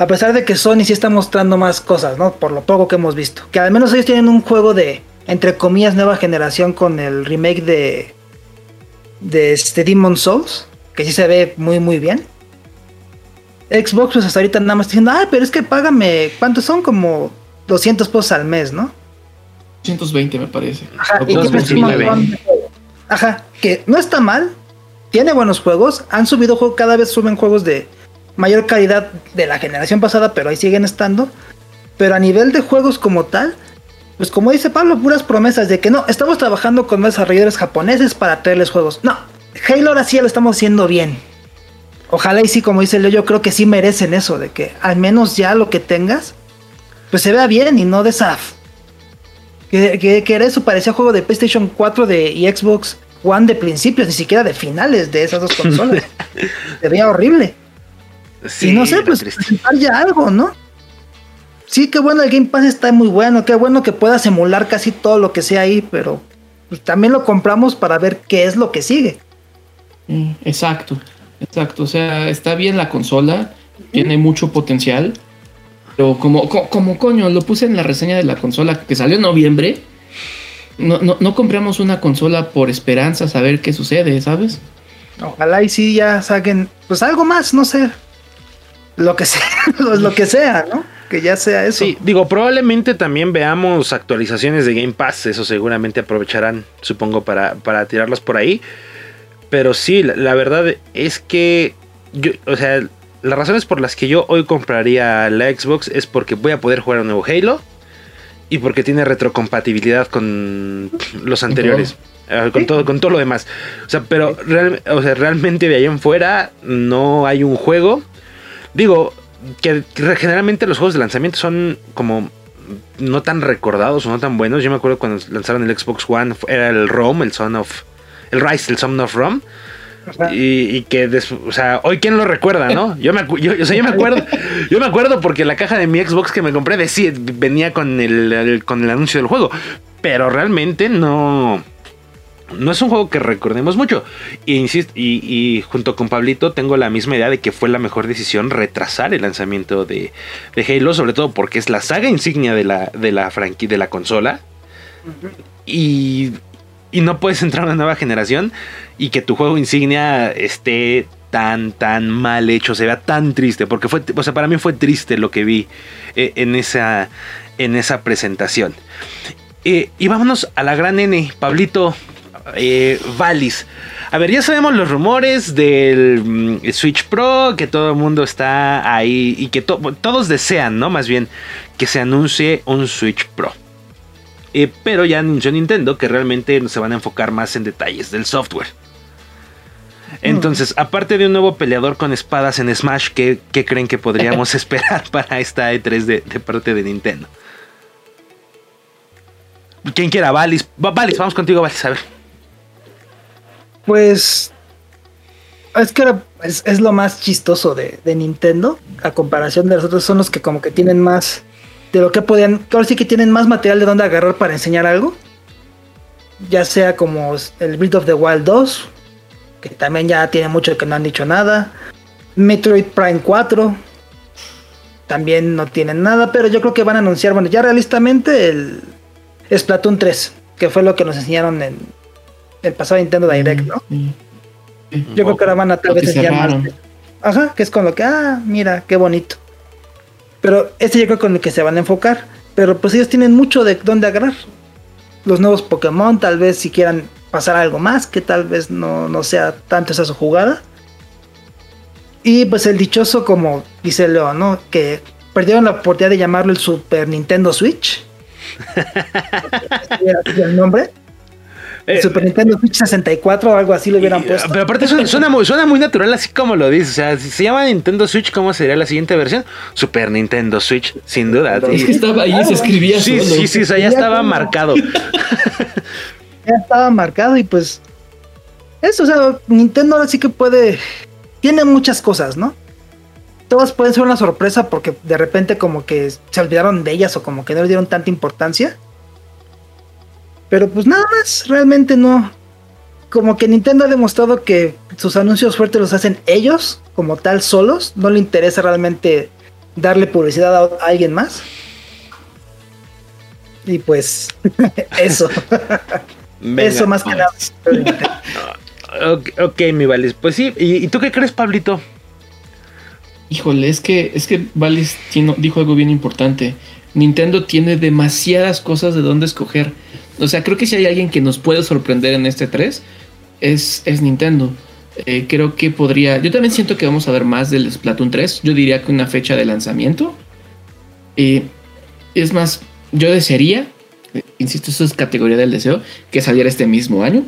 a pesar de que Sony sí está mostrando más cosas, ¿no? Por lo poco que hemos visto. Que al menos ellos tienen un juego de, entre comillas, nueva generación con el remake de, de este Demon Souls, que sí se ve muy, muy bien. Xbox, pues hasta ahorita nada más diciendo, ah, pero es que págame, ¿cuántos son? Como 200 pesos al mes, ¿no? 120 me parece. Ajá, y que 229. pues. Ajá, que no está mal, tiene buenos juegos, han subido juegos, cada vez suben juegos de mayor calidad de la generación pasada, pero ahí siguen estando. Pero a nivel de juegos como tal, pues como dice Pablo, puras promesas de que no, estamos trabajando con desarrolladores japoneses para traerles juegos. No, Halo ahora sí ya lo estamos haciendo bien. Ojalá y sí, como dice Leo, yo creo que sí merecen eso, de que al menos ya lo que tengas, pues se vea bien y no de esa que, que, que era eso, parecía juego de PlayStation 4 de, y Xbox One de principios, ni siquiera de finales de esas dos [laughs] consolas. Se veía horrible. Y no sé, pues ya algo, ¿no? Sí, qué bueno, el Game Pass está muy bueno, qué bueno que puedas emular casi todo lo que sea ahí, pero pues, también lo compramos para ver qué es lo que sigue. Mm, Exacto, exacto. O sea, está bien la consola, tiene mucho potencial. Pero como, co- como coño, lo puse en la reseña de la consola que salió en noviembre. No, no, no compramos una consola por esperanza, saber qué sucede, ¿sabes? Ojalá y sí ya saquen, pues algo más, no sé. Lo que sea, lo, [laughs] lo que sea, ¿no? Que ya sea eso. Sí, digo, probablemente también veamos actualizaciones de Game Pass. Eso seguramente aprovecharán, supongo, para, para tirarlas por ahí. Pero sí, la, verdad es que yo, o sea, las razones por las que yo hoy compraría la Xbox es porque voy a poder jugar un nuevo Halo y porque tiene retrocompatibilidad con los anteriores. Ah, con todo, con todo lo demás. O sea, pero o sea, realmente de ahí en fuera no hay un juego. Digo, que generalmente los juegos de lanzamiento son como no tan recordados o no tan buenos. Yo me acuerdo cuando lanzaron el Xbox One, era el ROM, el Son of. El Rise, el Son of Rom. Y, que, o sea, hoy quién lo recuerda, ¿no? Yo me, yo, me acuerdo, yo me acuerdo porque la caja de mi Xbox que me compré decía, venía con el, con el anuncio del juego, pero realmente no, no es un juego que recordemos mucho. Y, insisto, y, junto con Pablito tengo la misma idea de que fue la mejor decisión retrasar el lanzamiento de, Halo, sobre todo porque es la saga insignia de la, de la franquicia de la consola. y, y no puedes entrar a una nueva generación y que tu juego insignia esté tan, tan mal hecho, se vea tan triste, porque fue, o sea, para mí fue triste lo que vi eh, en, esa, en esa presentación. Eh, y vámonos a la gran N, Pablito, eh, Valis. A ver, ya sabemos los rumores del mm, Switch Pro, que todo el mundo está ahí y que todos desean, ¿no? Más bien que se anuncie un Switch Pro. Eh, pero ya anunció Nintendo que realmente se van a enfocar más en detalles del software. Entonces, aparte de un nuevo peleador con espadas en Smash, ¿qué, creen que podríamos [laughs] esperar para esta E3 de, de parte de Nintendo? ¿Quién quiera? Valis. Valis, vamos contigo, Valis, a ver. Pues es que es, lo más chistoso de, Nintendo, a comparación de los otros, son los que como que tienen más de lo que podían, ahora sí que tienen más material de donde agarrar para enseñar algo. Ya sea como el Breath of the Wild 2, que también ya tiene mucho que no han dicho nada. Metroid Prime 4, también no tienen nada, pero yo creo que van a anunciar, bueno, ya realistamente el Splatoon 3, que fue lo que nos enseñaron en, el pasado Nintendo Direct, ¿no? Yo creo que ahora van a tal vez enseñar Ajá, que es con lo que, ah, mira, qué bonito. Pero este yo creo con el que se van a enfocar. Pero pues ellos tienen mucho de dónde agarrar. Los nuevos Pokémon, tal vez si quieran pasar algo más, que tal vez no, no sea tanto esa su jugada. Y pues el dichoso, como dice Leo, ¿no? Que perdieron la oportunidad de llamarlo el Super Nintendo Switch. [laughs] el nombre. Eh, Super Nintendo Switch 64 o algo así lo hubieran puesto. Pero aparte suena, muy, natural así como lo dices. O sea, si se llama Nintendo Switch, ¿cómo sería la siguiente versión? Super Nintendo Switch, sin duda. Es que estaba ahí, se escribía Sí, sí, sí, o sea, ya estaba marcado. [laughs] ya estaba marcado y pues... Eso, o sea, Nintendo ahora sí que puede... Tiene muchas cosas, ¿no? Todas pueden ser una sorpresa porque de repente como que se olvidaron de ellas o como que no le dieron tanta importancia. Pero pues nada más, realmente no. Como que Nintendo ha demostrado que sus anuncios fuertes los hacen ellos, como tal, solos. No le interesa realmente darle publicidad a, alguien más. Y pues, [laughs] eso. [laughs] eso más que nada. [laughs] ok, mi Valis. Pues sí, ¿Y, tú qué crees, Pablito? Híjole, es que, es que Valis dijo algo bien importante. Nintendo tiene demasiadas cosas de dónde escoger. O sea, creo que si hay alguien que nos puede sorprender en este 3, es, es Nintendo. Eh, creo que podría. Yo también siento que vamos a ver más del Splatoon 3. Yo diría que una fecha de lanzamiento. Es más, yo desearía, insisto, eso es categoría del deseo, que saliera este mismo año.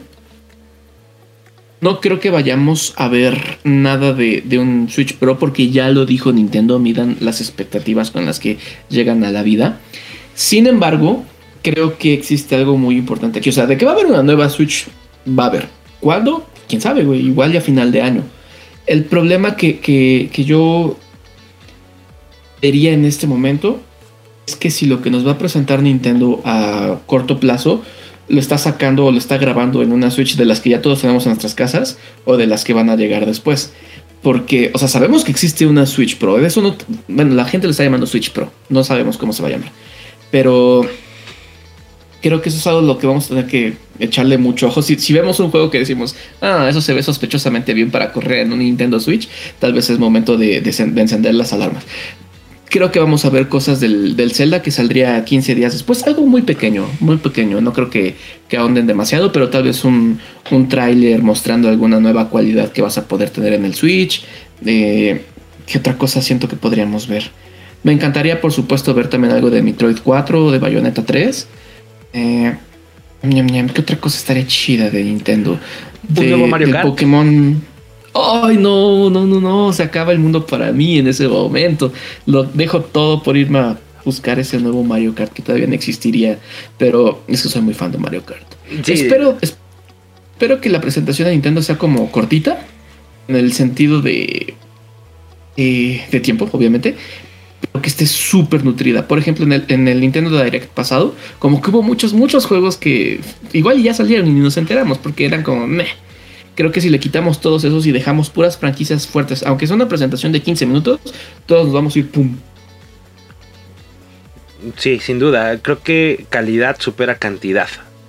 No creo que vayamos a ver nada de, de, un Switch Pro porque ya lo dijo Nintendo, midan las expectativas con las que llegan a la vida. Sin embargo, creo que existe algo muy importante aquí. O sea, de que va a haber una nueva Switch, va a haber. ¿Cuándo? Quién sabe, güey. Igual ya a final de año. El problema que, que, yo vería en este momento es que si lo que nos va a presentar Nintendo a corto plazo lo está sacando o lo está grabando en una Switch de las que ya todos tenemos en nuestras casas o de las que van a llegar después. Porque, o sea, sabemos que existe una Switch Pro. Eso no, bueno, la gente lo está llamando Switch Pro. No sabemos cómo se va a llamar. Pero creo que eso es algo lo que vamos a tener que echarle mucho ojo. Si, vemos un juego que decimos, ah, eso se ve sospechosamente bien para correr en un Nintendo Switch, tal vez es momento de, encender las alarmas. creo que vamos a ver cosas del, del, Zelda que saldría 15 días después. Algo muy pequeño, muy pequeño. No creo que, que ahonden demasiado, pero tal vez un, un tráiler mostrando alguna nueva cualidad que vas a poder tener en el Switch. Eh, ¿Qué otra cosa siento que podríamos ver? Me encantaría, por supuesto, ver también algo de Metroid 4 o de Bayonetta 3. Eh, ¿Qué otra cosa estaría chida de Nintendo? De, nuevo Mario Kart? Pokémon. Ay, no, no, no, no. Se acaba el mundo para mí en ese momento. Lo dejo todo por irme a buscar ese nuevo Mario Kart que todavía no existiría. Pero es que soy muy fan de Mario Kart. Espero, espero que la presentación de Nintendo sea como cortita. En el sentido de. Eh, de tiempo, obviamente que esté súper nutrida. Por ejemplo, en el, en el, Nintendo Direct pasado, como que hubo muchos, muchos juegos que igual ya salieron y nos enteramos porque eran como meh. Creo que si le quitamos todos esos y dejamos puras franquicias fuertes, aunque sea una presentación de 15 minutos, todos nos vamos a ir pum. Sí, sin duda. Creo que calidad supera cantidad.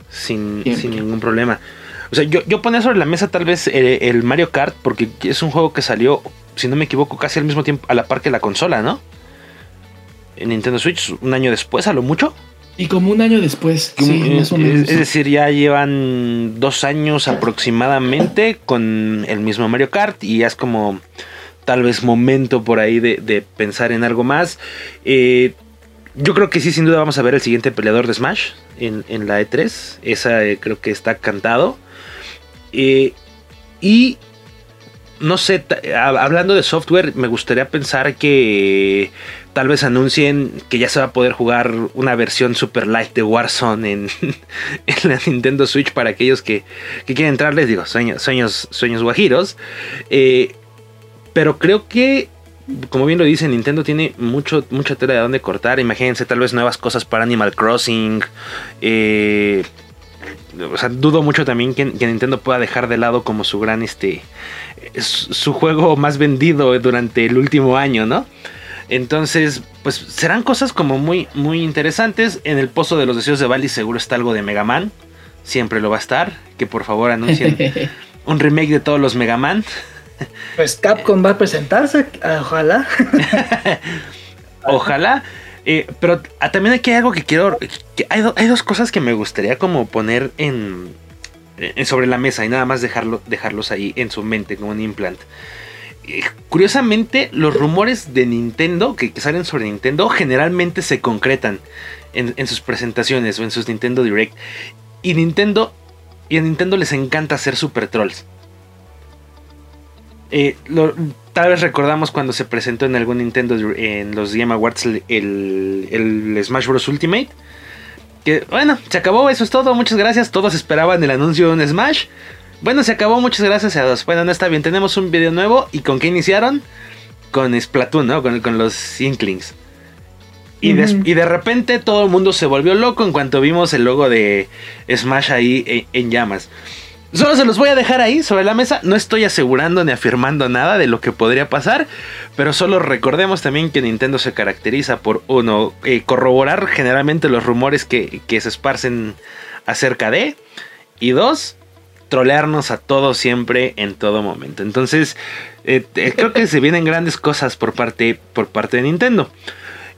Sin, sin ningún problema. O sea, yo, yo ponía sobre la mesa tal vez el, el Mario Kart, porque es un juego que salió, si no me equivoco, casi al mismo tiempo a la par que la consola, ¿no? En Nintendo Switch un año después, a lo mucho. Y como un año después, sí, es, es, decir, ya llevan dos años aproximadamente con el mismo Mario Kart y ya es como tal vez momento por ahí de, pensar en algo más. Eh, yo creo que sí, sin duda vamos a ver el siguiente peleador de Smash en, en la E3. Esa eh, creo que está cantado. Eh, y no sé, hablando de software, me gustaría pensar que tal vez anuncien que ya se va a poder jugar una versión super light de Warzone en, [laughs] la Nintendo Switch para aquellos que, quieren entrar, les digo, sueños, sueños, sueños guajiros. Eh, pero creo que, como bien lo dice, Nintendo tiene mucho, mucha tela de dónde cortar. Imagínense tal vez nuevas cosas para Animal Crossing. Eh, o sea, dudo mucho también que, que, Nintendo pueda dejar de lado como su gran, este, su juego más vendido durante el último año, ¿no? Entonces, pues serán cosas como muy, muy interesantes. En el pozo de los deseos de Bali seguro está algo de Mega Man. Siempre lo va a estar. Que por favor anuncien [laughs] un remake de todos los Mega Man. Pues Capcom va a presentarse, ojalá. [laughs] ojalá. Eh, pero ah, también aquí hay algo que quiero. hay, dos cosas que me gustaría como poner en, sobre la mesa y nada más dejarlo, dejarlos ahí en su mente como un implant. Eh, curiosamente, los rumores de Nintendo que, salen sobre Nintendo generalmente se concretan en, sus presentaciones o en sus Nintendo Direct. Y Nintendo, y a Nintendo les encanta hacer super trolls. Eh, tal vez recordamos cuando se presentó en algún Nintendo en los Game Awards el, el Smash Bros. Ultimate. Que bueno, se acabó, eso es todo, muchas gracias. Todos esperaban el anuncio de un Smash. Bueno, se acabó, muchas gracias a todos. Bueno, no está bien, tenemos un video nuevo. ¿Y con qué iniciaron? Con Splatoon, ¿no? Con, con los Inklings. Y, y, de repente todo el mundo se volvió loco en cuanto vimos el logo de Smash ahí en, llamas. Solo se los voy a dejar ahí sobre la mesa. No estoy asegurando ni afirmando nada de lo que podría pasar. Pero solo recordemos también que Nintendo se caracteriza por, uno, eh, corroborar generalmente los rumores que, se esparcen acerca de. Y dos, trolearnos a todos siempre en todo momento. Entonces, eh, eh, creo que se vienen grandes cosas por parte, por parte de Nintendo.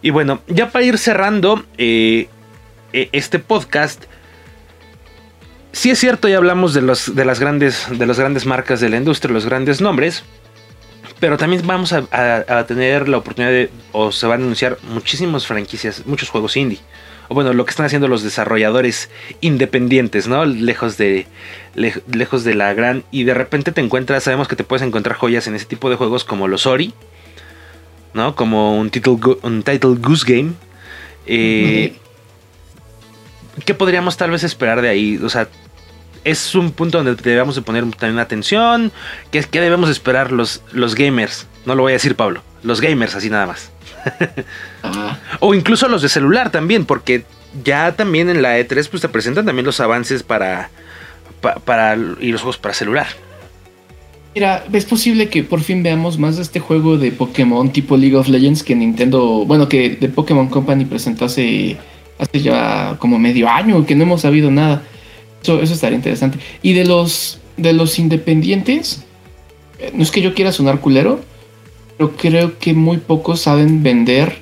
Y bueno, ya para ir cerrando este podcast. Sí es cierto, ya hablamos de, los, de, las grandes, de las grandes marcas de la industria, los grandes nombres. Pero también vamos a, a tener la oportunidad de, o se van a anunciar muchísimas franquicias, muchos juegos indie o bueno, lo que están haciendo los desarrolladores independientes, ¿no? Lejos de, lejos de la gran... Y de repente te encuentras, sabemos que te puedes encontrar joyas en ese tipo de juegos como los Ori, ¿no? Como un title, un title Goose Game. Eh, ¿Qué podríamos tal vez esperar de ahí? O sea, es un punto donde debemos de poner también atención. ¿Qué, qué debemos esperar los, los gamers? No lo voy a decir Pablo. Los gamers, así nada más. [laughs] O incluso los de celular también, porque ya también en la E3 pues te presentan también los avances para, para, y los juegos para celular. Mira, es posible que por fin veamos más de este juego de Pokémon tipo League of Legends que Nintendo, bueno, que de Pokémon Company presentó hace, hace ya como medio año, que no hemos sabido nada. Eso, eso estaría interesante. Y de los, de los independientes, eh, no es que yo quiera sonar culero, pero creo que muy pocos saben vender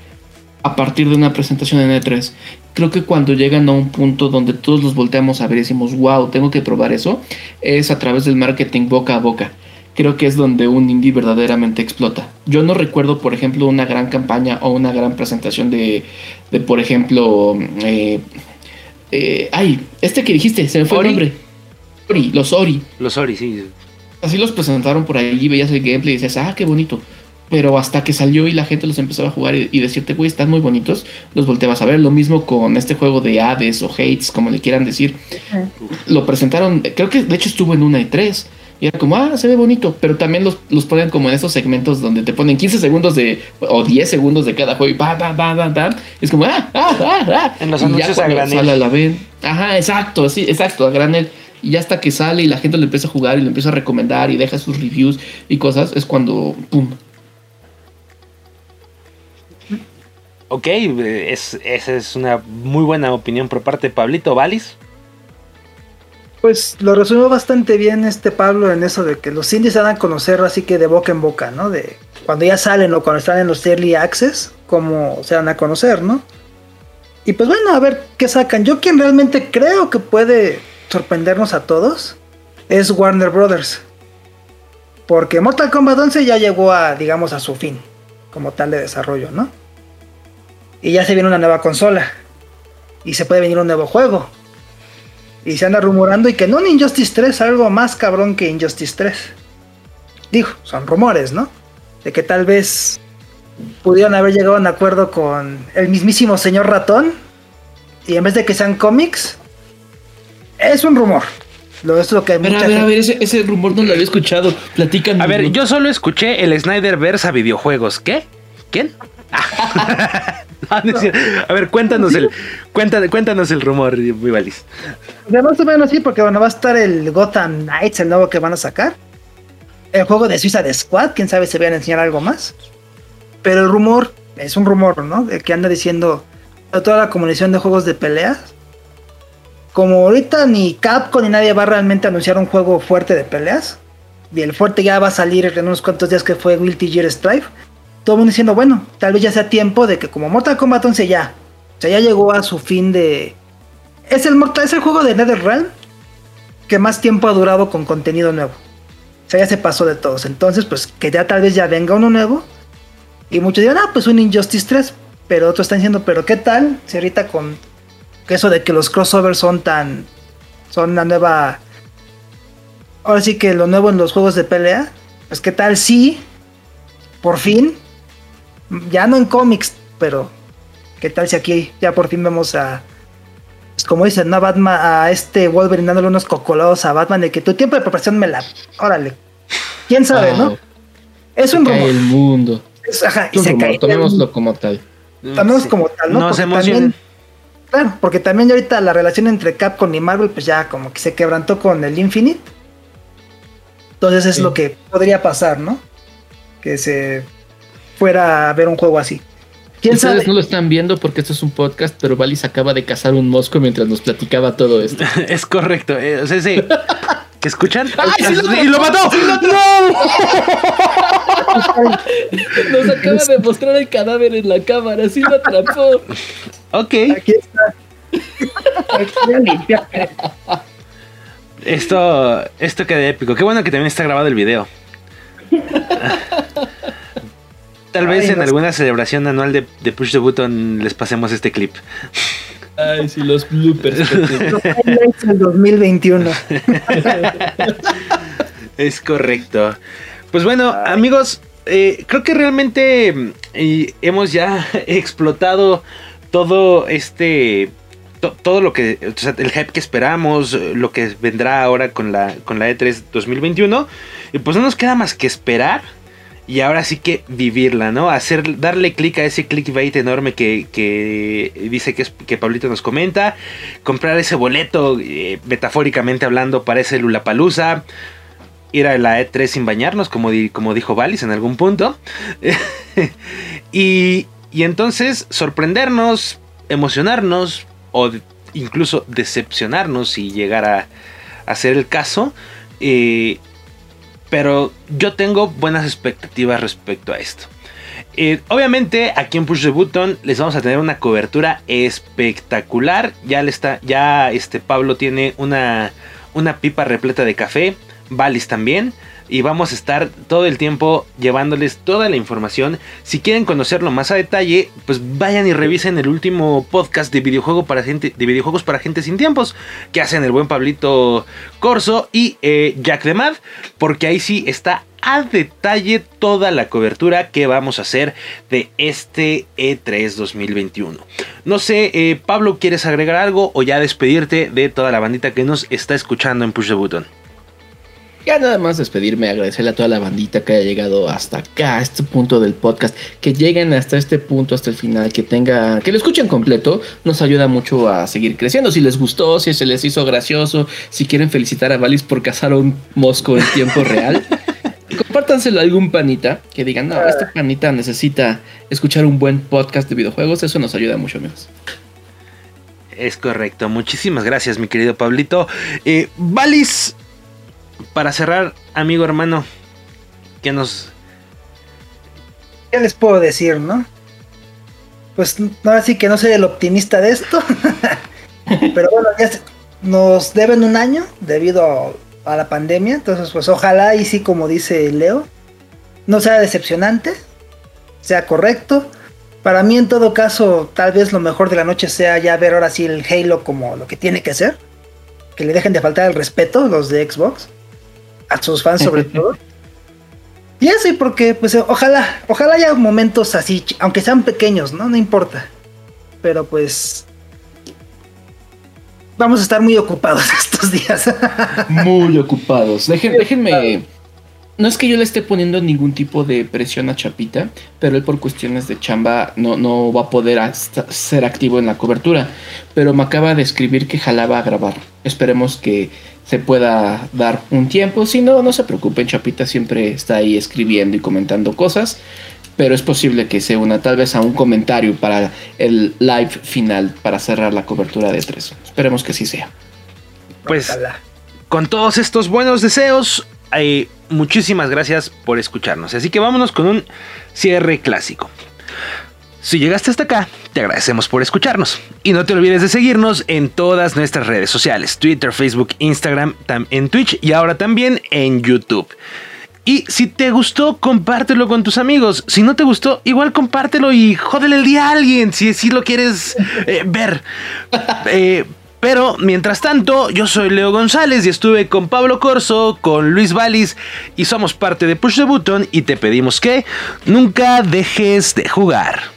a partir de una presentación en E3. Creo que cuando llegan a un punto donde todos los volteamos a ver y decimos, wow, tengo que probar eso, es a través del marketing boca a boca. Creo que es donde un indie verdaderamente explota. Yo no recuerdo, por ejemplo, una gran campaña o una gran presentación de, de por ejemplo, eh, eh, ay, este que dijiste, se me fue el nombre. Ori, los Ori. Los Ori, sí. Así los presentaron por ahí, veías el gameplay y decías, ah, qué bonito pero hasta que salió y la gente los empezaba a jugar y, decirte, güey, están muy bonitos, los volteabas a ver. Lo mismo con este juego de Hades o Hates, como le quieran decir. Lo presentaron, creo que de hecho estuvo en una y tres. Y era como, ah, se ve bonito, pero también los, los ponen como en esos segmentos donde te ponen 15 segundos de, o 10 segundos de cada juego y pa, pa, pa, pa, pa. Es como, ah, ah, ah, ah. En los anuncios a granel. Sale a la ven. Ajá, exacto, sí, exacto, a granel. Y ya hasta que sale y la gente le empieza a jugar y le empieza a recomendar y deja sus reviews y cosas, es cuando, pum, Ok, es, esa es una muy buena opinión por parte de Pablito Valis. Pues lo resumió bastante bien este Pablo en eso de que los indies se dan a conocer así que de boca en boca, ¿no? De cuando ya salen o cuando están en los early access, como se dan a conocer, ¿no? Y pues bueno, a ver qué sacan. Yo quien realmente creo que puede sorprendernos a todos es Warner Brothers. Porque Mortal Kombat 11 ya llegó a, digamos, a su fin, como tal de desarrollo, ¿no? Y ya se viene una nueva consola. Y se puede venir un nuevo juego. Y se anda rumorando y que no un Injustice 3, algo más cabrón que Injustice 3. Digo, son rumores, ¿no? De que tal vez pudieron haber llegado a un acuerdo con el mismísimo señor ratón. Y en vez de que sean cómics, es un rumor. Lo, es lo que a ver, a ver, a ver, ese, rumor no lo había escuchado. Platícame. A ver, yo solo escuché el Snyderverse a videojuegos. ¿Qué? ¿Quién? [laughs] [laughs] a ver, cuéntanos el, cuéntanos, cuéntanos el rumor, muy valis. De más o menos sí, porque bueno, va a estar el Gotham Knights, el nuevo que van a sacar. El juego de Suiza de Squad, quién sabe si van a enseñar algo más. Pero el rumor, es un rumor, ¿no? El que anda diciendo toda la comunicación de juegos de peleas. Como ahorita ni Capcom ni nadie va a realmente anunciar un juego fuerte de peleas. Y el fuerte ya va a salir en unos cuantos días que fue Guilty Gear Strive todo el mundo diciendo, bueno, tal vez ya sea tiempo de que como Mortal Kombat 11 ya, o sea, ya llegó a su fin de... Es el, Mortal, es el juego de NetherRealm que más tiempo ha durado con contenido nuevo. O sea, ya se pasó de todos. Entonces, pues que ya tal vez ya venga uno nuevo. Y muchos dirán, ah, pues un Injustice 3. Pero otros están diciendo, pero ¿qué tal? Si ahorita con eso de que los crossovers son tan... Son la nueva... Ahora sí que lo nuevo en los juegos de pelea. Pues qué tal si... Por fin ya no en cómics, pero ¿qué tal si aquí ya por fin vemos a, pues, como dicen, ¿no? a Batman, a este Wolverine dándole unos cocolados a Batman de que tu tiempo de preparación me la. Órale. ¿Quién sabe, no? Es un rumor. el mundo. ajá, y se cae Tomémoslo como tal. Tomémoslo como tal, ¿no? Nos también, Claro, porque también ahorita la relación entre Capcom y Marvel, pues ya como que se quebrantó con el Infinite. Entonces es lo que podría pasar, ¿no? Que se fuera a ver un juego así. ¿Quién Ustedes no lo están viendo porque esto es un podcast, pero Valis acaba de cazar un mosco mientras nos platicaba todo esto. [laughs] es correcto. Eh, o sea, sí. ¿Que escuchan? [laughs] ¡Y lo mató! ¡No! [laughs] Nos acaba de mostrar el cadáver en la cámara, sí lo atrapó. Ok. Aquí está. esto, esto queda épico. Qué bueno que también está grabado el video. Tal vez en alguna celebración anual de, Push the Button les pasemos este clip. Ay, sí, los bloopers. [laughs] el 2021. es correcto. Pues bueno, amigos, eh, creo que realmente mm, hemos ya [laughs] explotado todo este todo lo que, o sea, el hype que esperamos, lo que vendrá ahora con la, con la E3 2021. Y pues no nos queda más que esperar y ahora sí que vivirla, ¿no? Hacer, darle clic a ese clickbait enorme que, dice que, es, que Pablito nos comenta. Comprar ese boleto, eh, metafóricamente hablando, para ese Lulapalooza. Ir a la E3 sin bañarnos, como, como dijo Valis en algún punto. [laughs] y, y entonces sorprendernos, emocionarnos o incluso decepcionarnos si llegara a ser el caso. Eh, pero yo tengo buenas expectativas respecto a esto. Eh, obviamente aquí en Push the Button les vamos a tener una cobertura espectacular. Ya está, ya este Pablo tiene una, una pipa repleta de café. Valis también y vamos a estar todo el tiempo llevándoles toda la información. Si quieren conocerlo más a detalle, pues vayan y revisen el último podcast de, videojuego para gente, de videojuegos para gente sin tiempos que hacen el buen Pablito Corso y eh, Jack de Mad, porque ahí sí está a detalle toda la cobertura que vamos a hacer de este E3 2021. No sé, eh, Pablo, ¿quieres agregar algo o ya despedirte de toda la bandita que nos está escuchando en Push the Button? Ya nada más despedirme, agradecerle a toda la bandita que haya llegado hasta acá, a este punto del podcast, que lleguen hasta este punto, hasta el final, que tenga, que lo escuchen completo, nos ayuda mucho a seguir creciendo. Si les gustó, si se les hizo gracioso, si quieren felicitar a Valis por cazar a un mosco en tiempo real, [laughs] compártanselo a algún panita que digan, no, este panita necesita escuchar un buen podcast de videojuegos, eso nos ayuda mucho, amigos. Es correcto, muchísimas gracias, mi querido Pablito. Eh, para cerrar, amigo hermano, ¿qué nos... ¿Qué les puedo decir, no? Pues no, así que no soy el optimista de esto. [laughs] Pero bueno, ya nos deben un año debido a, la pandemia. Entonces, pues ojalá y sí, como dice Leo, no sea decepcionante, sea correcto. Para mí, en todo caso, tal vez lo mejor de la noche sea ya ver ahora sí el Halo como lo que tiene que ser. Que le dejen de faltar el respeto los de Xbox a sus fans sobre [laughs] todo. Y eso, y porque, pues, ojalá, ojalá haya momentos así, aunque sean pequeños, ¿no? No importa. Pero pues. Vamos a estar muy ocupados [laughs] estos días. muy ocupados. déjenme. No es que yo le esté poniendo ningún tipo de presión a Chapita, pero él por cuestiones de chamba no, no va a poder ser activo en la cobertura. Pero me acaba de escribir que jalaba a grabar. Esperemos que se pueda dar un tiempo. Si no, no se preocupen, Chapita siempre está ahí escribiendo y comentando cosas. Pero es posible que se una tal vez a un comentario para el live final para cerrar la cobertura de tres. Esperemos que así sea. Pues con todos estos buenos deseos, hay muchísimas gracias por escucharnos. Así que vámonos con un cierre clásico. Si llegaste hasta acá, te agradecemos por escucharnos. Y no te olvides de seguirnos en todas nuestras redes sociales, Twitter, Facebook, Instagram, en Twitch y ahora también en YouTube. Y si te gustó, compártelo con tus amigos. Si no te gustó, igual compártelo y jódele el día a alguien si, si lo quieres eh, ver. [laughs] Eh, pero mientras tanto, yo soy Leo González y estuve con Pablo Corso, con Luis Valis y somos parte de Push the Button y te pedimos que nunca dejes de jugar.